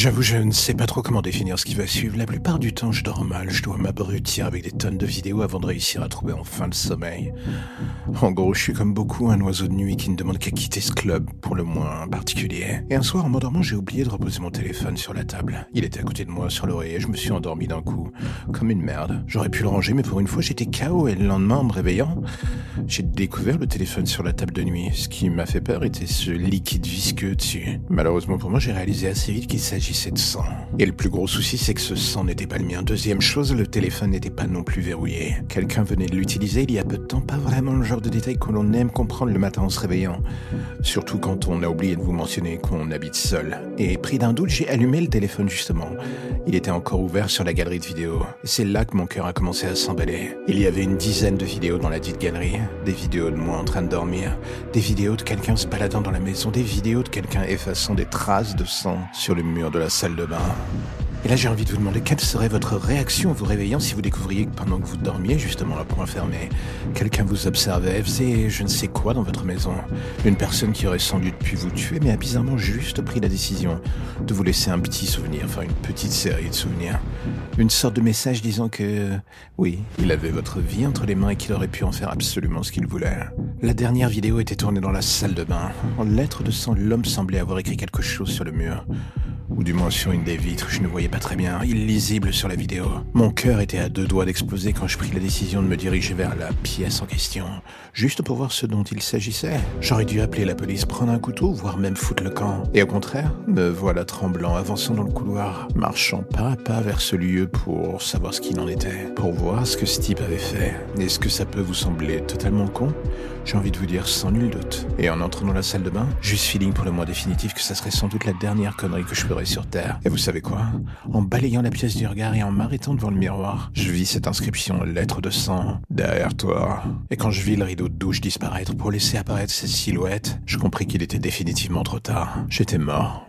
J'avoue, je ne sais pas trop comment définir ce qui va suivre. La plupart du temps, je dors mal. Je dois m'abrutir avec des tonnes de vidéos avant de réussir à trouver enfin le sommeil. En gros, je suis comme beaucoup un oiseau de nuit qui ne demande qu'à quitter ce club, pour le moins particulier. Et un soir, en m'endormant, j'ai oublié de reposer mon téléphone sur la table. Il était à côté de moi, sur l'oreiller, et je me suis endormi d'un coup. Comme une merde. J'aurais pu le ranger, mais pour une fois, j'étais KO, et le lendemain, en me réveillant, j'ai découvert le téléphone sur la table de nuit. Ce qui m'a fait peur était ce liquide visqueux dessus. Malheureusement pour moi, j'ai réalisé assez vite qu'il Et le plus gros souci, c'est que ce sang n'était pas le mien. Deuxième chose, le téléphone n'était pas non plus verrouillé. Quelqu'un venait de l'utiliser il y a peu de temps, pas vraiment le genre de détail que l'on aime comprendre le matin en se réveillant. Surtout quand on a oublié de vous mentionner qu'on habite seul. Et pris d'un doute, j'ai allumé le téléphone justement. Il était encore ouvert sur la galerie de vidéos. C'est là que mon cœur a commencé à s'emballer. Il y avait une dizaine de vidéos dans la dite galerie. Des vidéos de moi en train de dormir. Des vidéos de quelqu'un se baladant dans la maison. Des vidéos de quelqu'un effaçant des traces de sang sur le mur de la salle de bain. Et là, j'ai envie de vous demander quelle serait votre réaction en vous réveillant si vous découvriez que pendant que vous dormiez, justement à point fermé, quelqu'un vous observait, faisait je ne sais quoi dans votre maison. Une personne qui aurait sans doute pu vous tuer, mais a bizarrement juste pris la décision de vous laisser un petit souvenir, enfin une petite série de souvenirs. Une sorte de message disant que, oui, il avait votre vie entre les mains et qu'il aurait pu en faire absolument ce qu'il voulait. La dernière vidéo était tournée dans la salle de bain. En lettres de sang, l'homme semblait avoir écrit quelque chose sur le mur ou du moins sur une des vitres, je ne voyais pas très bien, illisible sur la vidéo. Mon cœur était à deux doigts d'exploser quand je pris la décision de me diriger vers la pièce en question, juste pour voir ce dont il s'agissait. J'aurais dû appeler la police, prendre un couteau, voire même foutre le camp. Et au contraire, me voilà tremblant, avançant dans le couloir, marchant pas à pas vers ce lieu pour savoir ce qu'il en était, pour voir ce que ce type avait fait. Est-ce que ça peut vous sembler totalement con? J'ai envie de vous dire sans nul doute. Et en entrant dans la salle de bain, juste feeling pour le moins définitif que ça serait sans doute la dernière connerie que je ferais sur Terre. Et vous savez quoi? En balayant la pièce du regard et en m'arrêtant devant le miroir, je vis cette inscription lettre de sang derrière toi. Et quand je vis le rideau de douche disparaître pour laisser apparaître cette silhouette, je compris qu'il était définitivement trop tard. J'étais mort.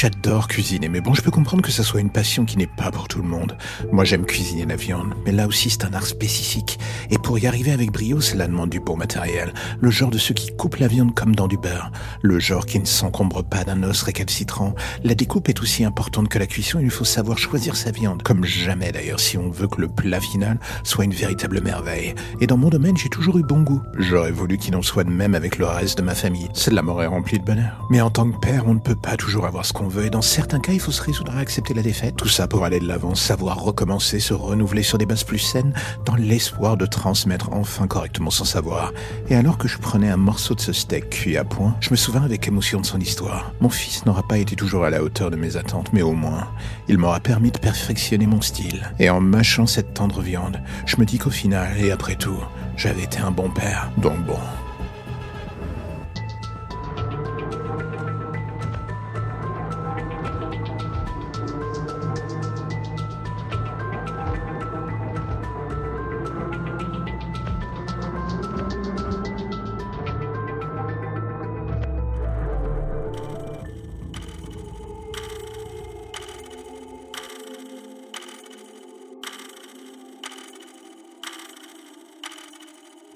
J'adore cuisiner, mais bon, je peux comprendre que ça soit une passion qui n'est pas pour tout le monde. Moi, j'aime cuisiner la viande, mais là aussi, c'est un art spécifique. Et pour y arriver avec brio, cela demande du bon matériel. Le genre de ceux qui coupent la viande comme dans du beurre. Le genre qui ne s'encombre pas d'un os récalcitrant. La découpe est aussi importante que la cuisson, il faut savoir choisir sa viande. Comme jamais d'ailleurs, si on veut que le plat final soit une véritable merveille. Et dans mon domaine, j'ai toujours eu bon goût. J'aurais voulu qu'il en soit de même avec le reste de ma famille. Cela m'aurait rempli de bonheur. Mais en tant que père, on ne peut pas toujours avoir ce qu'on et dans certains cas, il faut se résoudre à accepter la défaite. Tout ça pour aller de l'avant, savoir recommencer, se renouveler sur des bases plus saines, dans l'espoir de transmettre enfin correctement son savoir. Et alors que je prenais un morceau de ce steak cuit à point, je me souvins avec émotion de son histoire. Mon fils n'aura pas été toujours à la hauteur de mes attentes, mais au moins, il m'aura permis de perfectionner mon style. Et en mâchant cette tendre viande, je me dis qu'au final, et après tout, j'avais été un bon père. Donc bon,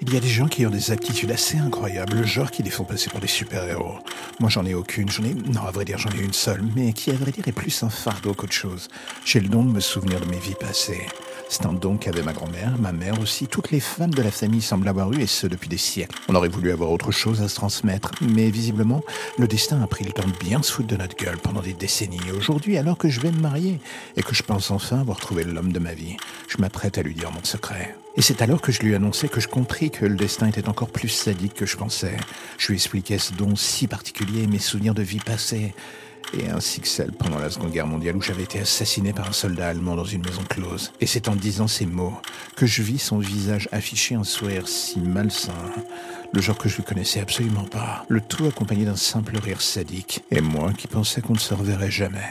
Il y a des gens qui ont des aptitudes assez incroyables, le genre qui les font passer pour des super-héros. Moi, j'en ai aucune, j'en ai, non, à vrai dire, j'en ai une seule, mais qui, à vrai dire, est plus un fardeau qu'autre chose. J'ai le don de me souvenir de mes vies passées. C'est un don qu'avait ma grand-mère, ma mère aussi. Toutes les femmes de la famille semblent avoir eu, et ce depuis des siècles. On aurait voulu avoir autre chose à se transmettre, mais visiblement, le destin a pris le temps de bien se foutre de notre gueule pendant des décennies. Aujourd'hui, alors que je vais me marier et que je pense enfin avoir trouvé l'homme de ma vie, je m'apprête à lui dire mon secret. Et c'est alors que je lui annonçais que je compris que le destin était encore plus sadique que je pensais. Je lui expliquais ce don si particulier, mes souvenirs de vie passée, et ainsi que celle pendant la Seconde Guerre mondiale où j'avais été assassiné par un soldat allemand dans une maison close. Et c'est en disant ces mots que je vis son visage afficher un sourire si malsain, le genre que je ne connaissais absolument pas, le tout accompagné d'un simple rire sadique, et moi qui pensais qu'on ne se reverrait jamais.